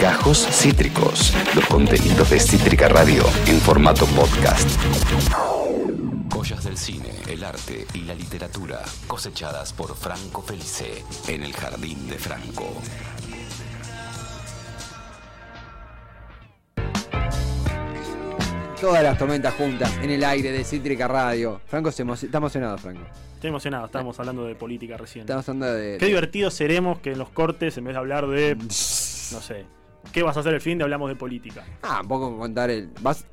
Gajos Cítricos, los contenidos de Cítrica Radio en formato podcast. Joyas del cine, el arte y la literatura cosechadas por Franco Felice en el Jardín de Franco. Todas las tormentas juntas en el aire de Cítrica Radio. Franco se emo- está emocionado, Franco. Estoy emocionado, estábamos hablando de política recién. Estamos hablando de. Qué divertidos seremos que en los cortes, en vez de hablar de. No sé. ¿Qué vas a hacer el fin de hablamos de política? Ah, un poco contar el. Vas...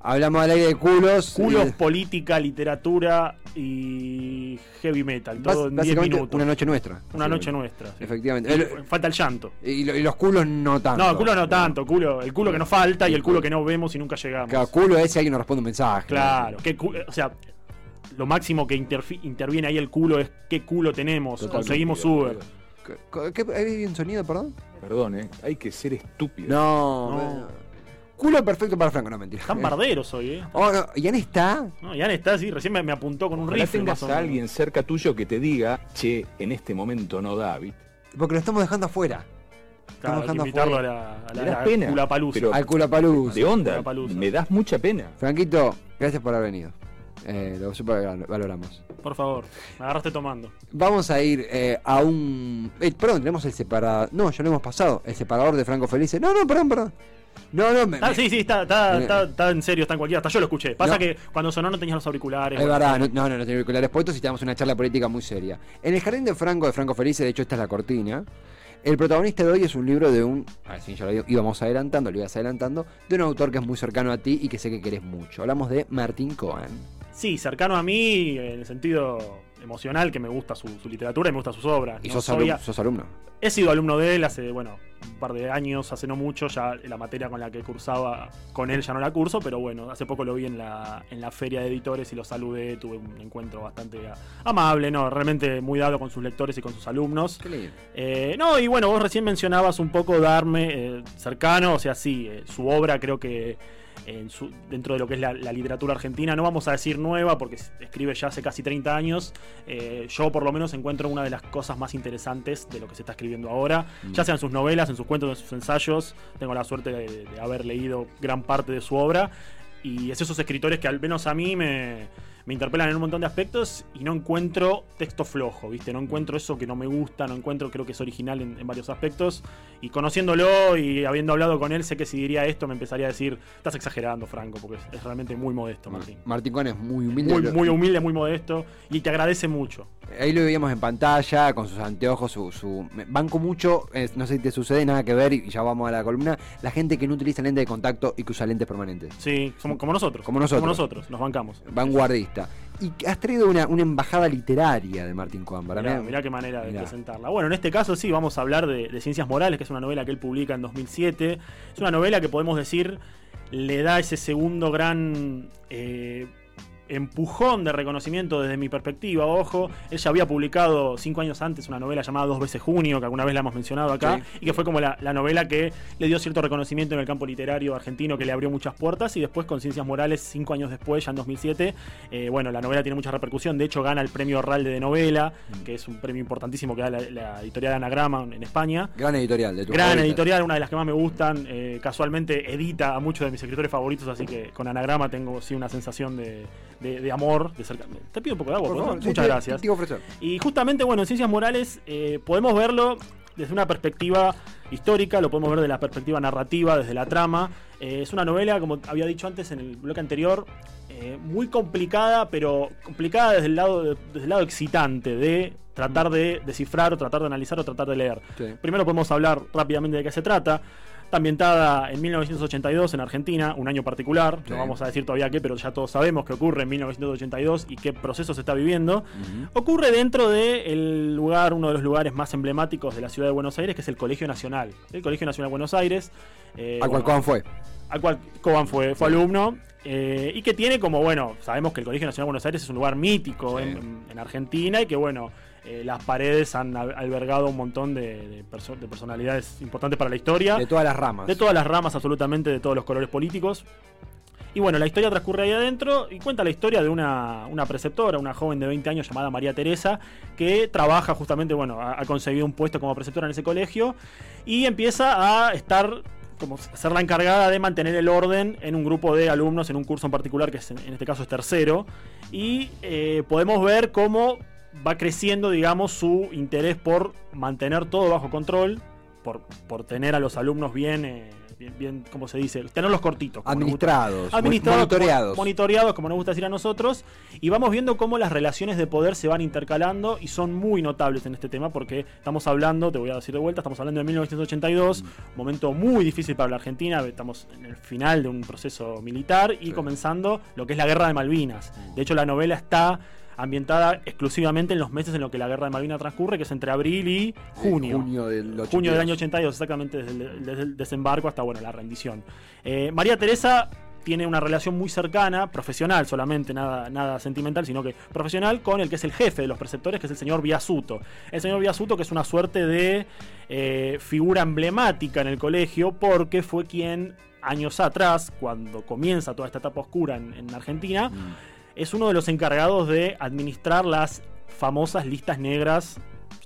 Hablamos al aire de culos. Culos, y- política, literatura y heavy metal. Todo en 10 básicamente minutos. una noche nuestra. Una noche nuestra. sí. Efectivamente. El- falta el llanto. y, lo- y los culos no tanto. No, el culo no tanto, culo, el culo que nos falta y el culo que no vemos y nunca llegamos. Cada culo es si alguien nos responde un mensaje. Claro, cu- o sea, lo máximo que interviene ahí el culo es qué culo tenemos, Totalmente, conseguimos. Uber. ¿Qué, qué, ¿Hay un sonido, perdón? Perdón, ¿eh? Hay que ser estúpido. No. Culo perfecto para Franco, no mentira. Están barderos hoy, ¿eh? Oh, no. ¿Ian está? No, Ian está así, recién me, me apuntó con un Ojalá rifle. tengas a alguien cerca tuyo que te diga, che, en este momento no da, ¿viste? Porque lo estamos dejando afuera. Claro, hay que dejando invitarlo a afuera. la, a Me la, pena, pero- Al culapaluz. De onda, me das mucha pena. Franquito, gracias por haber venido. Eh, lo super valoramos. Por favor, me agarraste tomando. Vamos a ir eh, a un. Eh, perdón, tenemos el separador. No, ya lo hemos pasado. El separador de Franco Felice. No, no, perdón, perdón. No, no, me. Ah, me- sí, sí, está, está, está, está en serio, está en cualquiera. Hasta yo lo escuché. Pasa No. que cuando sonó no tenías los auriculares. Es verdad, no, no, no, tengo auriculares puestos y tenemos una charla política muy seria. En el jardín de Franco, de Franco Felice, de hecho, esta es la cortina. El protagonista de hoy es un libro de un. A ver si ya lo íbamos adelantando, lo ibas adelantando. De un autor que es muy cercano a ti y que sé que querés mucho. Hablamos de Martín Cohen. Sí, cercano a mí en el sentido emocional, que me gusta su, su literatura y me gustan sus obras. Y No sos, soy alum- a- sos alumno. He sido alumno de él hace, bueno, un par de años, hace no mucho, ya la materia con la que cursaba con él ya no la curso, pero bueno, hace poco lo vi en la, en la feria de editores y lo saludé, tuve un encuentro bastante a- amable, no, realmente muy dado con sus lectores y con sus alumnos. Qué lindo. Eh, no, y bueno, vos recién mencionabas un poco darme eh, cercano, o sea, sí, eh, su obra creo que en su- dentro de lo que es la, la literatura argentina, no vamos a decir nueva porque escribe ya hace casi 30 años, eh, yo por lo menos encuentro una de las cosas más interesantes de lo que se está escribiendo ahora, ya sea en sus novelas, en sus cuentos, en sus ensayos, tengo la suerte de, de haber leído gran parte de su obra. Y es esos escritores que al menos a mí me, me interpelan en un montón de aspectos y no encuentro texto flojo, ¿viste? No encuentro eso que no me gusta, no encuentro, creo que es original en, en varios aspectos. Y conociéndolo y habiendo hablado con él, sé que si diría esto me empezaría a decir, estás exagerando, Franco, porque es, es realmente muy modesto, Martín. Martín Cohen es muy humilde. Muy, muy humilde, muy modesto y te agradece mucho. Ahí lo veíamos en pantalla, con sus anteojos, su, su- banco mucho, eh, no sé si te sucede, nada que ver, y ya vamos a la columna, la gente que no utiliza lente de contacto y que usa lentes permanentes. Sí, somos como nosotros. Como nosotros. Como nosotros, nos bancamos. Vanguardista. Y has traído una, una embajada literaria de Martín Cohen, para Mirá, mí. mirá qué manera de presentarla. Bueno, en este caso sí, vamos a hablar de, de Ciencias Morales, que es una novela que él publica en 2007. Es una novela que podemos decir le da ese segundo gran eh, empujón de reconocimiento desde mi perspectiva. Ojo, él ya había publicado cinco años antes una novela llamada Dos veces Junio, que alguna vez la hemos mencionado acá, Sí. y que fue como la, la novela que le dio cierto reconocimiento en el campo literario argentino, que le abrió muchas puertas, y después con Ciencias Morales, cinco años después, ya en 2007, eh, bueno, la novela tiene mucha repercusión, de hecho gana el premio Ralde de novela, que es un premio importantísimo que da la, la editorial Anagrama en España. Gran editorial de tu Gran favorita. editorial, una de las que más me gustan. eh, casualmente edita a muchos de mis escritores favoritos, así que con Anagrama tengo sí una sensación de, de- de amor, de cerca. Te pido un poco de agua, Por favor, sí, Muchas te- gracias. te. Y justamente, bueno, en Ciencias Morales eh, podemos verlo desde una perspectiva histórica, lo podemos ver de la perspectiva narrativa, desde la trama. Eh, es una novela, como había dicho antes en el bloque anterior, eh, muy complicada, pero complicada desde el lado, desde el lado excitante de tratar de descifrar o tratar de analizar o tratar de leer. Sí. Primero podemos hablar rápidamente de qué se trata. Está ambientada en 1982 en Argentina, un año particular. Sí. No vamos a decir todavía qué, pero ya todos sabemos que ocurre en 1982 y qué proceso se está viviendo. Ocurre dentro del lugar, uno de los lugares más emblemáticos de la ciudad de Buenos Aires, que es el Colegio Nacional. El Colegio Nacional de Buenos Aires. eh, Al cual bueno, fue. al cual Coban fue, fue alumno. eh, y que tiene como, bueno, sabemos que el Colegio Nacional de Buenos Aires es un lugar mítico Sí. en, en- en Argentina y que, bueno, eh, las paredes han al- albergado un montón de, de perso- de personalidades importantes para la historia. De todas las ramas. De todas las ramas, absolutamente, de todos los colores políticos. Y bueno, la historia transcurre ahí adentro y cuenta la historia de una, una preceptora, una joven de 20 años llamada María Teresa, que trabaja justamente, bueno, ha, ha conseguido un puesto como preceptora en ese colegio y empieza a estar como ser la encargada de mantener el orden en un grupo de alumnos en un curso en particular, que es, en este caso es tercero. Y eh, podemos ver cómo va creciendo, digamos, su interés por mantener todo bajo control, por, por tener a los alumnos bien, eh, bien, bien, ¿cómo se dice? Tenerlos cortitos. Administrados, administrados, monitoreados. como- monitoreados, como nos gusta decir a nosotros, y vamos viendo cómo las relaciones de poder se van intercalando y son muy notables en este tema porque estamos hablando, te voy a decir de vuelta, estamos hablando de 1982, Mm. momento muy difícil para la Argentina, estamos en el final de un proceso militar y Sí. Mm. comenzando lo que es la guerra de Malvinas. De hecho, la novela está ambientada exclusivamente en los meses en los que la guerra de Malvinas transcurre, que es entre abril y junio. Junio del 82. Junio del año 82, exactamente desde el, desde el desembarco hasta bueno, la rendición. Eh, María Teresa tiene una relación muy cercana, profesional solamente, nada, nada sentimental, sino que profesional, con el que es el jefe de los preceptores, que es el señor Biasuto. El señor Biasuto, que es una suerte de eh, figura emblemática en el colegio, porque fue quien años atrás, cuando comienza toda esta etapa oscura en, en Argentina, Mm. Es uno de los encargados de administrar las famosas listas negras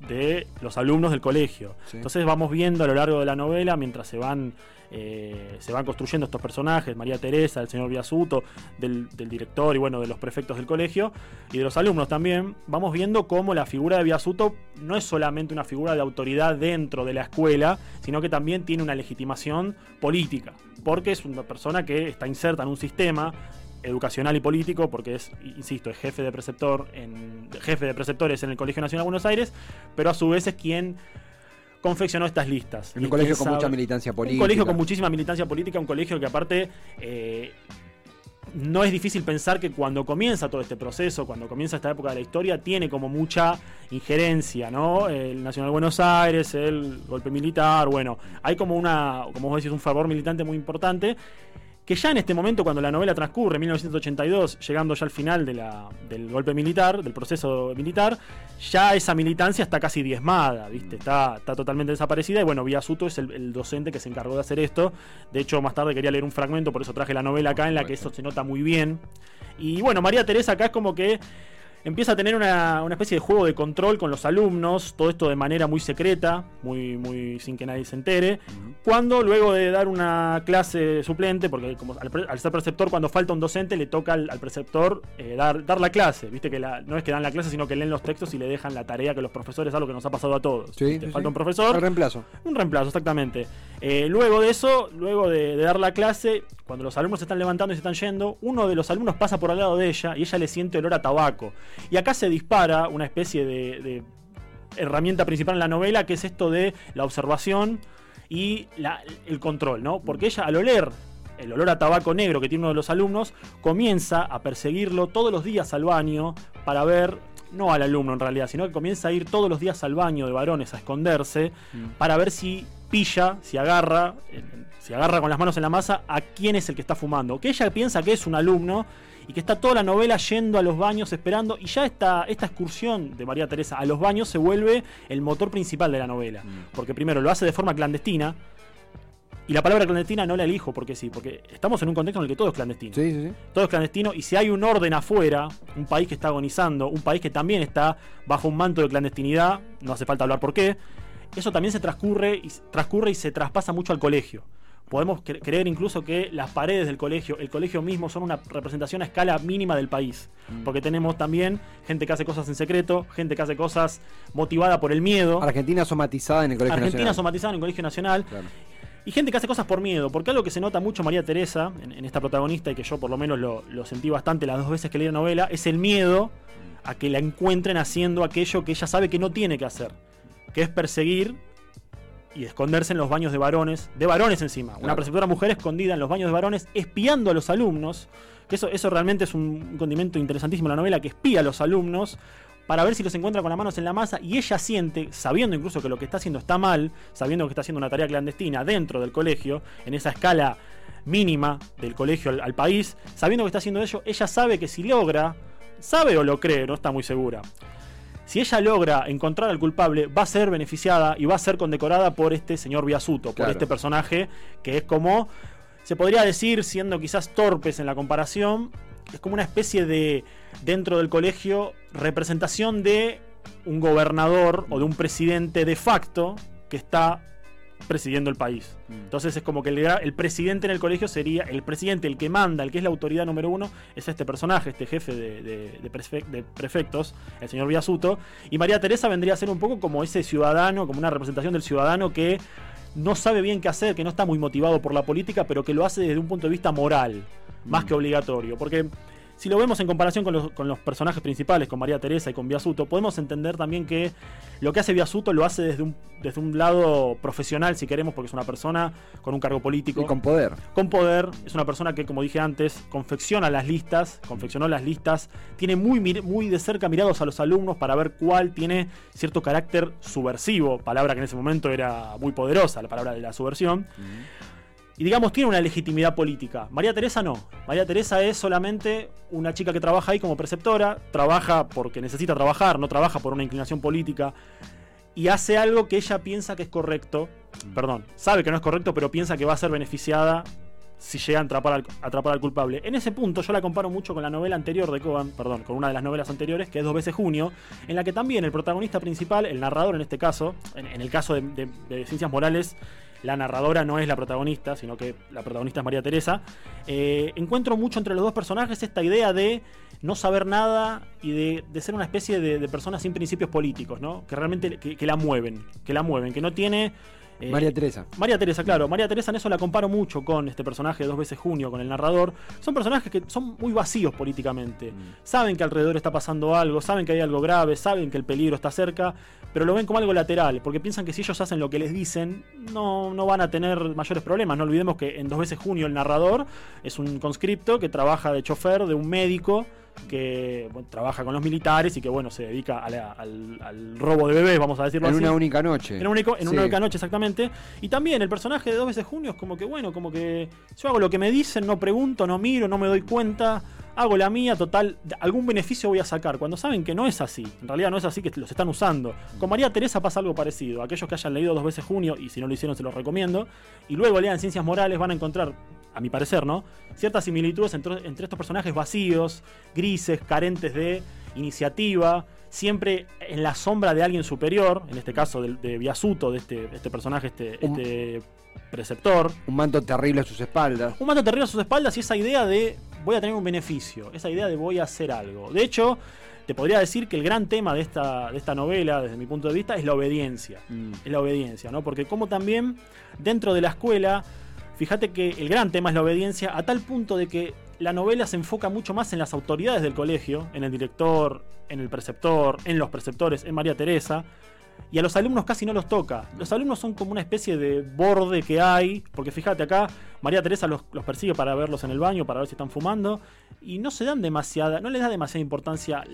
de los alumnos del colegio. Sí. Entonces vamos viendo a lo largo de la novela, mientras se van, eh, se van construyendo estos personajes, María Teresa, el señor Biasuto, del, del director y bueno, de los prefectos del colegio y de los alumnos también, vamos viendo cómo la figura de Biasuto no es solamente una figura de autoridad dentro de la escuela, sino que también tiene una legitimación política, porque es una persona que está inserta en un sistema educacional y político, porque es, insisto, es jefe de preceptor en, jefe de preceptores en el Colegio Nacional de Buenos Aires, pero a su vez es quien confeccionó estas listas. En un colegio con mucha militancia política. Un colegio con muchísima militancia política, un colegio que aparte eh, no es difícil pensar que cuando comienza todo este proceso, cuando comienza esta época de la historia, tiene como mucha injerencia, ¿no? El Nacional de Buenos Aires, el golpe militar, bueno, hay como una, como vos decís, un favor militante muy importante que ya en este momento, cuando la novela transcurre, 1982, llegando ya al final de la- del golpe militar, del proceso militar, ya esa militancia está casi diezmada, ¿viste? Está, está totalmente desaparecida. Y bueno, Biasuto es el, el docente que se encargó de hacer esto. De hecho, más tarde quería leer un fragmento, por eso traje la novela acá, en la que eso se nota muy bien. Y bueno, María Teresa acá es como que empieza a tener una, una especie de juego de control con los alumnos, todo esto de manera muy secreta, muy, muy sin que nadie se entere. Cuando luego de dar una clase suplente, porque como al, al ser preceptor, cuando falta un docente, le toca al, al preceptor eh, dar, dar la clase. Viste que la- no es que dan la clase, sino que leen los textos y le dejan la tarea que los profesores, algo que nos ha pasado a todos. Sí, falta sí. un profesor, El reemplazo. un reemplazo, exactamente. Eh, luego de eso, luego de, de dar la clase, cuando los alumnos se están levantando y se están yendo, uno de los alumnos pasa por al lado de ella y ella le siente olor a tabaco. Y acá se dispara una especie de, de herramienta principal en la novela, que es esto de la observación y la- el control, ¿no? Porque ella al oler el olor a tabaco negro que tiene uno de los alumnos, comienza a perseguirlo todos los días al baño para ver, no al alumno en realidad, sino que comienza a ir todos los días al baño de varones a esconderse para ver si pilla, si agarra, si agarra con las manos en la masa a quién es el que está fumando. Que ella piensa que es un alumno y que está toda la novela yendo a los baños esperando y ya esta, esta excursión de María Teresa a los baños se vuelve el motor principal de la novela. Porque primero lo hace de forma clandestina. Y la palabra clandestina no la elijo porque sí, porque estamos en un contexto en el que todo es clandestino Sí, sí, sí. todo es clandestino y si hay un orden afuera, un país que está agonizando, un país que también está bajo un manto de clandestinidad, no hace falta hablar por qué, eso también se transcurre y, transcurre y se traspasa mucho al colegio. Podemos cre- creer incluso que las paredes del colegio, el colegio mismo, son una representación a escala mínima del país. Porque tenemos también gente que hace cosas en secreto, gente que hace cosas motivada por el miedo. Argentina somatizada en el Colegio Argentina Nacional. somatizada en el Colegio Nacional. Claro. Y gente que hace cosas por miedo, porque algo que se nota mucho María Teresa, en, en esta protagonista, y que yo por lo menos lo, lo sentí bastante las dos veces que leí la novela, es el miedo a que la encuentren haciendo aquello que ella sabe que no tiene que hacer, que es perseguir y esconderse en los baños de varones, de varones encima. Una preceptora mujer escondida en los baños de varones, espiando a los alumnos, que eso, eso realmente es un condimento interesantísimo la novela, que espía a los alumnos para ver si los encuentra con las manos en la masa y ella siente, sabiendo incluso que lo que está haciendo está mal, sabiendo que está haciendo una tarea clandestina dentro del colegio, en esa escala mínima del colegio al, al país, sabiendo que está haciendo ello, ella sabe que si logra, sabe o lo cree, no está muy segura. Si ella logra encontrar al culpable, va a ser beneficiada y va a ser condecorada por este señor Biasuto, por este personaje que es como se podría decir, siendo quizás torpes en la comparación, es como una especie de, dentro del colegio, representación de un gobernador o de un presidente de facto que está presidiendo el país. Mm. Entonces es como que el, el presidente en el colegio sería el presidente, el que manda, el que es la autoridad número uno, es este personaje, este jefe de, de- de prefe- de prefectos, el señor Biasuto. Y María Teresa vendría a ser un poco como ese ciudadano, como una representación del ciudadano que no sabe bien qué hacer, que no está muy motivado por la política, pero que lo hace desde un punto de vista moral, más que obligatorio. Porque si lo vemos en comparación con los, con los personajes principales, con María Teresa y con Biasuto, podemos entender también que lo que hace Biasuto lo hace desde un, desde un lado profesional, si queremos, porque es una persona con un cargo político Y con poder. con poder, es una persona que, como dije antes, confecciona las listas, confeccionó las listas, tiene muy, muy de cerca mirados a los alumnos para ver cuál tiene cierto carácter subversivo, palabra que en ese momento era muy poderosa, la palabra de la subversión. Y digamos, tiene una legitimidad política. María Teresa no. María Teresa es solamente una chica que trabaja ahí como preceptora, trabaja porque necesita trabajar, no trabaja por una inclinación política, y hace algo que ella piensa que es correcto, perdón, sabe que no es correcto, pero piensa que va a ser beneficiada si llega a atrapar al, atrapar al culpable. En ese punto yo la comparo mucho con la novela anterior de Coban, perdón, con una de las novelas anteriores, que es Dos veces Junio, en la que también el protagonista principal, el narrador en este caso, en, en el caso de, de- de Ciencias Morales, la narradora no es la protagonista, sino que la protagonista es María Teresa. Eh, encuentro mucho entre los dos personajes esta idea de no saber nada y de, ser una especie de, de persona sin principios políticos, ¿no? Que realmente que la mueven, que la mueven, que no tiene... eh, María Teresa. María Teresa, claro. María Teresa en eso la comparo mucho con este personaje de dos veces junio, con el narrador. Son personajes que son muy vacíos políticamente. Saben que alrededor está pasando algo, saben que hay algo grave, saben que el peligro está cerca, pero lo ven como algo lateral, porque piensan que si ellos hacen lo que les dicen, no, no van a tener mayores problemas. No olvidemos que en dos veces junio el narrador es un conscripto que trabaja de chofer de un médico que bueno, trabaja con los militares y que bueno se dedica a la- al, al robo de bebés, vamos a decirlo En así. una única noche. En, un único- en Sí. una única noche, exactamente. Y también el personaje de dos veces junio es como que, bueno, como que yo hago lo que me dicen, no pregunto, no miro, no me doy cuenta, hago la mía, total, algún beneficio voy a sacar. Cuando saben que no es así, en realidad no es así, que los están usando. Con María Teresa pasa algo parecido. Aquellos que hayan leído dos veces junio, y si no lo hicieron, se los recomiendo, y luego lean Ciencias Morales, van a encontrar, a mi parecer, ¿no? Ciertas similitudes entre, entre estos personajes vacíos, grises, carentes de iniciativa, siempre en la sombra de alguien superior, en este caso de, de Biasuto, de este, este personaje, este, Un- este preceptor. Un manto terrible a sus espaldas. Un manto terrible a sus espaldas y esa idea de voy a tener un beneficio, esa idea de voy a hacer algo. De hecho, te podría decir que el gran tema de esta, de esta novela, desde mi punto de vista, es la obediencia. Mm. Es la obediencia, ¿no? Porque como también dentro de la escuela, fíjate que el gran tema es la obediencia a tal punto de que la novela se enfoca mucho más en las autoridades del colegio, en el director, en el preceptor, en los preceptores, en María Teresa. Y a los alumnos casi no los toca. Los alumnos son como una especie de borde que hay. Porque fíjate acá, María Teresa los, los persigue para verlos en el baño, para ver si están fumando. Y no se dan demasiada, no le da demasiada importancia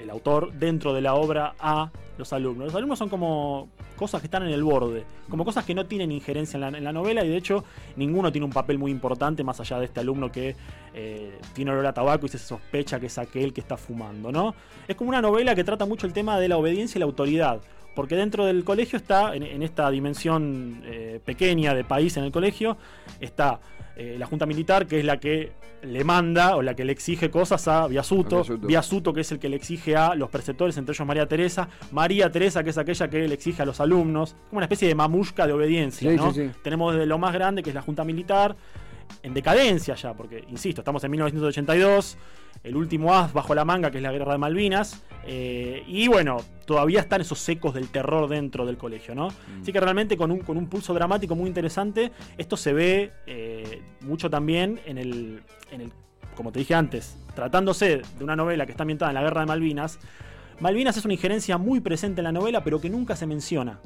el, autor dentro de la obra a los alumnos. Los alumnos son como cosas que están en el borde, como cosas que no tienen injerencia en la, en la novela y de hecho ninguno tiene un papel muy importante más allá de este alumno que eh, tiene olor a tabaco y se sospecha que es aquel que está fumando, ¿no? Es como una novela que trata mucho el tema de la obediencia y la autoridad. Porque dentro del colegio está, en, en esta dimensión eh, pequeña de país en el colegio, está eh, la Junta Militar, que es la que le manda o la que le exige cosas a Biasuto, Biasuto. Biasuto, que es el que le exige a los preceptores, entre ellos María Teresa, María Teresa, que es aquella que le exige a los alumnos, como una especie de mamushka de obediencia, Sí, ¿no? sí, sí. Tenemos desde lo más grande, que es la Junta Militar, en decadencia ya, porque, insisto, estamos en 1982, el último as bajo la manga, que es la Guerra de Malvinas, eh, y bueno, todavía están esos ecos del terror dentro del colegio, ¿no? Así que realmente con un, con un pulso dramático muy interesante, esto se ve eh, mucho también en el, en el, como te dije antes, tratándose de una novela que está ambientada en la Guerra de Malvinas, Malvinas es una injerencia muy presente en la novela, pero que nunca se menciona.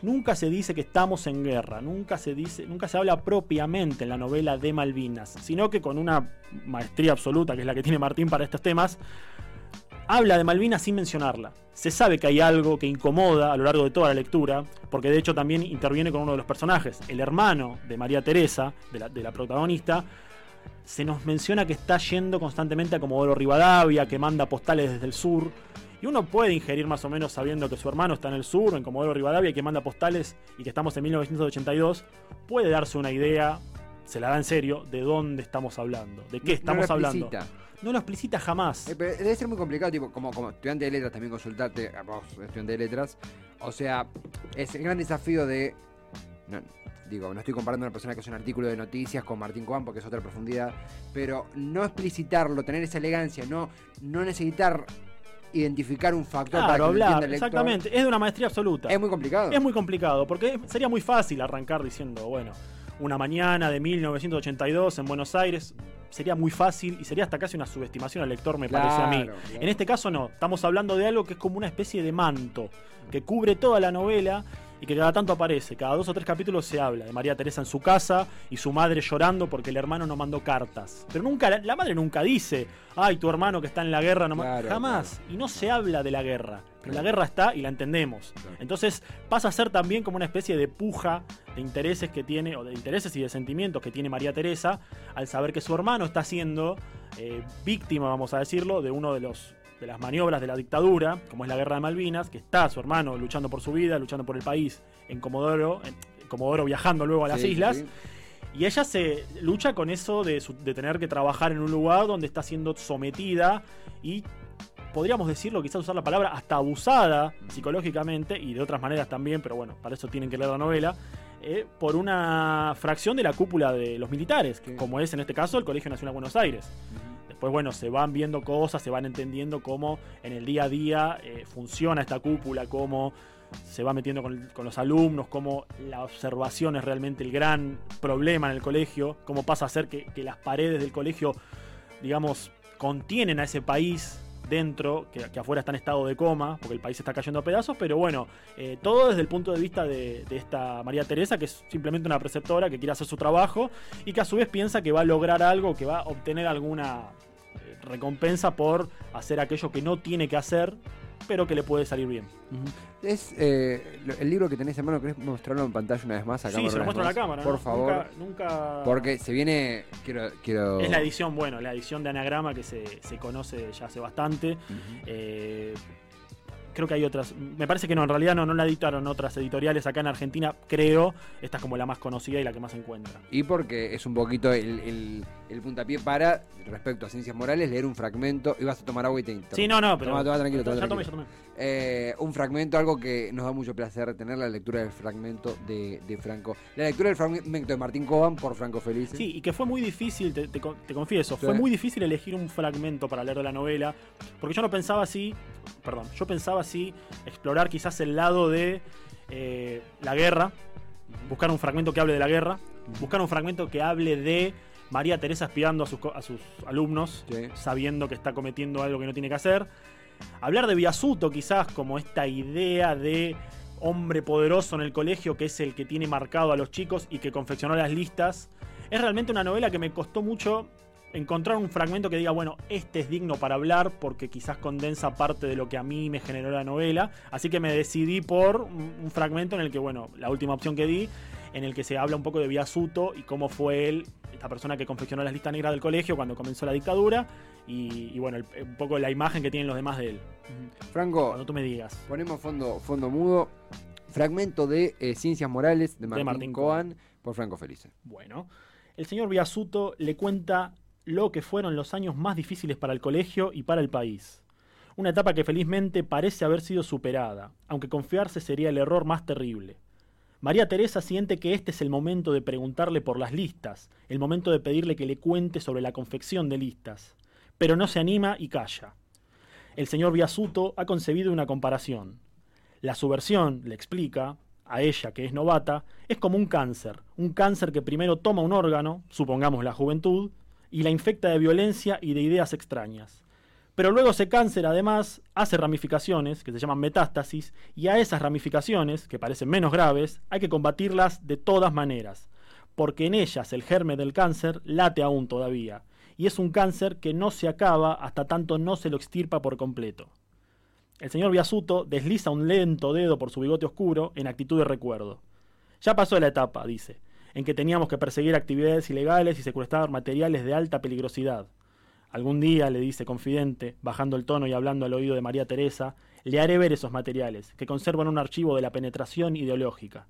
Nunca se dice que estamos en guerra, nunca se dice, nunca se habla propiamente en la novela de Malvinas, sino que con una maestría absoluta, que es la que tiene Martín para estos temas, habla de Malvinas sin mencionarla. Se sabe que hay algo que incomoda a lo largo de toda la lectura, porque de hecho también interviene con uno de los personajes, el hermano de María Teresa, de la, de la protagonista. Se nos menciona que está yendo constantemente a Comodoro Rivadavia, que manda postales desde el sur. Y uno puede ingerir más o menos sabiendo que su hermano está en el sur, en Comodoro Rivadavia, y que manda postales y que estamos en 1982. Puede darse una idea se la da en serio de dónde estamos hablando, de qué No- estamos no hablando. explicita. No lo explicita jamás. Eh, pero debe ser muy complicado, tipo, como, como estudiante de letras también consultarte, a vos, estudiante de letras. O sea, es el gran desafío de. no, digo, no estoy comparando a una persona que hace un artículo de noticias con Martín Coan porque es otra profundidad. Pero no explicitarlo, tener esa elegancia, no, no necesitar identificar un factor para que hablar, el exactamente. Es de una maestría absoluta. Es muy complicado. Es muy complicado, porque sería muy fácil arrancar diciendo, bueno, una mañana de 1982 en Buenos Aires, sería muy fácil y sería hasta casi una subestimación al lector, me parece a mí. Claro. En este caso no, estamos hablando de algo que es como una especie de manto, que cubre toda la novela y que cada tanto aparece. Cada dos o tres capítulos se habla de María Teresa en su casa y su madre llorando porque el hermano no mandó cartas. Pero nunca, la, madre nunca dice, ay, tu hermano que está en la guerra no ma-". Claro, Jamás. Y no se habla de la guerra. Pero la guerra está y la entendemos. Entonces pasa a ser también como una especie de puja de intereses que tiene, o de intereses y de sentimientos que tiene María Teresa, al saber que su hermano está siendo eh, víctima, vamos a decirlo, de uno de los de las maniobras de la dictadura, como es la guerra de Malvinas, que está su hermano luchando por su vida, luchando por el país en Comodoro, en Comodoro viajando luego a las Sí, islas, sí. y ella se lucha con eso de, su- de tener que trabajar en un lugar donde está siendo sometida y podríamos decirlo, quizás usar la palabra hasta abusada psicológicamente y de otras maneras también, pero bueno, para eso tienen que leer la novela, eh, por una fracción de la cúpula de los militares, como es en este caso el Colegio Nacional Buenos Aires. Después, bueno, se van viendo cosas, se van entendiendo cómo en el día a día eh, funciona esta cúpula, cómo se va metiendo con, con los alumnos, cómo la observación es realmente el gran problema en el colegio, cómo pasa a ser que, que las paredes del colegio, digamos, contienen a ese país dentro, que, afuera está en estado de coma, porque el país está cayendo a pedazos, pero bueno, eh, todo desde el punto de vista de, esta María Teresa, que es simplemente una preceptora que quiere hacer su trabajo y que a su vez piensa que va a lograr algo, que va a obtener alguna recompensa por hacer aquello que no tiene que hacer, pero que le puede salir bien. Es eh, el libro que tenés en mano, ¿querés mostrarlo en pantalla una vez más? a sí, cámara se lo muestro a la cámara. Por ¿no? favor. Nunca, nunca- Porque se viene. Quiero. quiero... Es la edición, bueno, la edición de Anagrama que se, se conoce ya hace bastante. Eh, creo que hay otras. Me parece que no, en realidad no, no la editaron otras editoriales acá en Argentina, creo. Esta es como la más conocida y la que más se encuentra. Y porque es un poquito el, el, el puntapié para, respecto a ciencias morales, leer un fragmento. Y vas a tomar agua y te interrumpo. Sí, no, no, pero. Toma, toma, tranquilo, ya, toma, ya tomé, tranquilo. ya tomé. Eh, un fragmento, algo que nos da mucho placer tener la lectura del fragmento de, de Franco. La lectura del fragmento de Martín Coban por Franco Felice. Sí, y que fue muy difícil, te, te te confieso, fue muy difícil elegir un fragmento para leer de la novela, porque yo no pensaba así, perdón, yo pensaba así explorar quizás el lado de eh, la guerra, buscar un fragmento que hable de la guerra, buscar un fragmento que hable de María Teresa espiando a sus, a sus alumnos, Sí. sabiendo que está cometiendo algo que no tiene que hacer. Hablar de Biasuto quizás como esta idea de hombre poderoso en el colegio que es el que tiene marcado a los chicos y que confeccionó las listas. Es realmente una novela que me costó mucho encontrar un fragmento que diga, bueno, este es digno para hablar porque quizás condensa parte de lo que a mí me generó la novela. Así que me decidí por un fragmento en el que, bueno, la última opción que di, en el que se habla un poco de Biasuto y cómo fue él, esta persona que confeccionó las listas negras del colegio cuando comenzó la dictadura. Y, y bueno, el- un poco la imagen que tienen los demás de él. Franco, Cuando tú me digas. ponemos fondo, fondo mudo. Fragmento de eh, Ciencias Morales de Martín, Martín Coan por Franco Felice. Bueno, el señor Biasuto le cuenta lo que fueron los años más difíciles para el colegio y para el país. Una etapa que felizmente parece haber sido superada, aunque confiarse sería el error más terrible. María Teresa siente que este es el momento de preguntarle por las listas, el momento de pedirle que le cuente sobre la confección de listas, pero no se anima y calla. El señor Biasuto ha concebido una comparación. La subversión, le explica, a ella que es novata, es como un cáncer, un cáncer que primero toma un órgano, supongamos la juventud, y la infecta de violencia y de ideas extrañas. Pero luego ese cáncer además hace ramificaciones, que se llaman metástasis, y a esas ramificaciones, que parecen menos graves, hay que combatirlas de todas maneras, porque en ellas el germen del cáncer late aún todavía, y es un cáncer que no se acaba hasta tanto no se lo extirpa por completo. El señor Biasuto desliza un lento dedo por su bigote oscuro en actitud de recuerdo. Ya pasó la etapa, dice, en que teníamos que perseguir actividades ilegales y secuestrar materiales de alta peligrosidad. Algún día, le dice confidente, bajando el tono y hablando al oído de María Teresa, le haré ver esos materiales, que conservan un archivo de la penetración ideológica.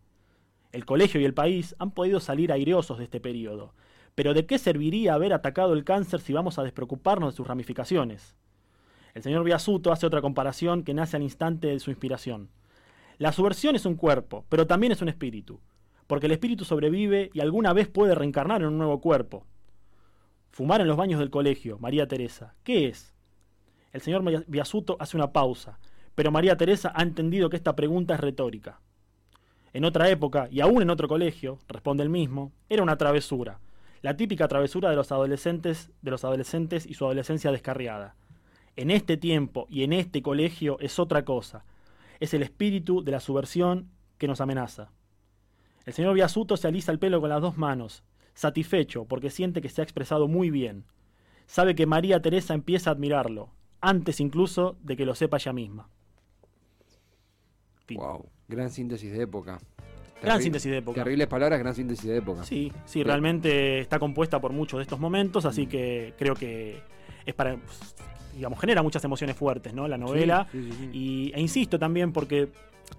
El colegio y el país han podido salir aireosos de este periodo. Pero ¿de qué serviría haber atacado el cáncer si vamos a despreocuparnos de sus ramificaciones? El señor Biasuto hace otra comparación que nace al instante de su inspiración. La subversión es un cuerpo, pero también es un espíritu, porque el espíritu sobrevive y alguna vez puede reencarnar en un nuevo cuerpo. Fumar en los baños del colegio, María Teresa, ¿qué es? El señor Biasuto hace una pausa, pero María Teresa ha entendido que esta pregunta es retórica. En otra época, y aún en otro colegio, responde el mismo, era una travesura, la típica travesura de los adolescentes, de los adolescentes y su adolescencia descarriada. En este tiempo y en este colegio es otra cosa. Es el espíritu de la subversión que nos amenaza. El señor Biasuto se alisa el pelo con las dos manos, satisfecho porque siente que se ha expresado muy bien. Sabe que María Teresa empieza a admirarlo, antes incluso de que lo sepa ella misma. Wow, gran síntesis de época. Gran síntesis de época. Terribles palabras, gran síntesis de época. Sí, sí, realmente está compuesta por muchos de estos momentos, así que creo que es para digamos, genera muchas emociones fuertes, ¿no? La novela. y, e insisto también porque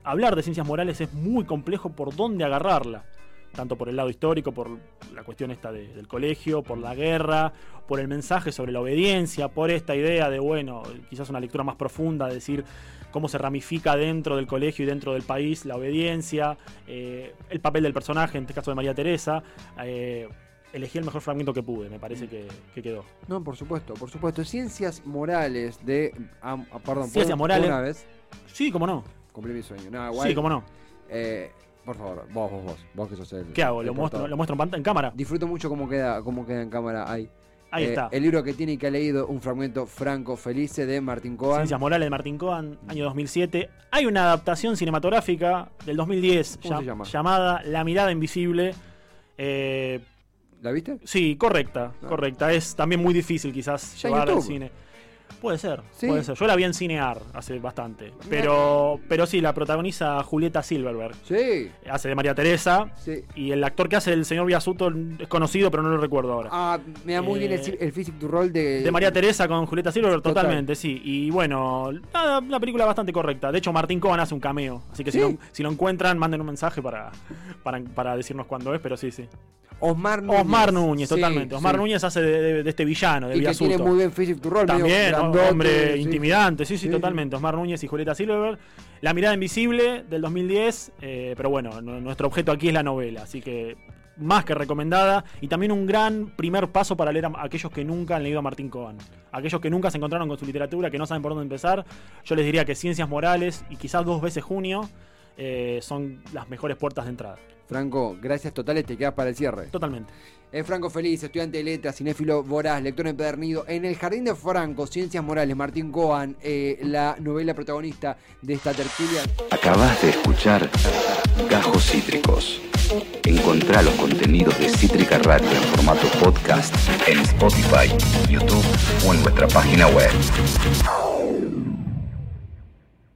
hablar de ciencias morales es muy complejo por dónde agarrarla tanto por el lado histórico, por la cuestión esta del colegio, por la guerra, por el mensaje sobre la obediencia, por esta idea de, bueno, quizás una lectura más profunda, de decir cómo se ramifica dentro del colegio y dentro del país la obediencia, eh, el papel del personaje, en este caso de María Teresa. Eh, elegí el mejor fragmento que pude, me parece que, quedó. No, por supuesto, por supuesto. Ciencias morales de. Ah, perdón, Ciencias morales. Una vez? Sí, cómo no. Cumplí mi sueño. Sí, cómo no. Eh, por favor, vos, vos, vos, vos que sos el. ¿Qué hago? ¿Lo muestro, ¿Lo muestro en, cámara? Disfruto mucho cómo queda, cómo queda en cámara ahí. Ahí eh, está. El libro que tiene y que ha leído un fragmento franco felice de Martín Coan. Ciencias Morales de Martín Coan, año 2007. Hay una adaptación cinematográfica del 2010 llamada La mirada invisible. Eh, ¿La viste? Sí, correcta, ah. correcta. Es también muy difícil quizás llevar al cine. Puede ser, puede ser. Yo la vi en Cinear hace bastante. Pero, pero sí, la protagoniza Julieta Silverberg. Sí. Hace de María Teresa. Sí. Y el actor que hace el señor Biasuto es conocido, pero no lo recuerdo ahora. Ah, me da muy bien el, eh, físico tu rol de. De María Teresa con Julieta Silverberg, totalmente, sí. Y bueno, la, película es bastante correcta. De hecho, Martín Cohen hace un cameo. Así que si, lo, si lo encuentran, manden un mensaje para, para, para decirnos cuándo es, pero sí, sí. Osmar Núñez. Osmar Núñez, totalmente. Osmar Núñez hace de, este villano, de y que tiene muy bien Physic to Roll. También, hombre intimidante, sí, sí, totalmente. Osmar Núñez y Julieta Silverberg. La mirada invisible del 2010, eh, pero bueno, nuestro objeto aquí es la novela, así que más que recomendada y también un gran primer paso para leer a aquellos que nunca han leído a Martín Cohen. Aquellos que nunca se encontraron con su literatura, que no saben por dónde empezar, yo les diría que Ciencias Morales y quizás dos veces Junio eh, son las mejores puertas de entrada. Franco, gracias totales, te quedas para el cierre. Totalmente. Es Franco Feliz, estudiante de letras, cinéfilo voraz, lector empedernido. En el Jardín de Franco, Ciencias Morales, Martín Coan, eh, la novela protagonista de esta tertulia. Acabas de escuchar Gajos Cítricos. Encontrá los contenidos de Cítrica Radio en formato podcast en Spotify, YouTube o en nuestra página web.